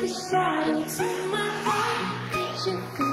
the shadows in my eyes.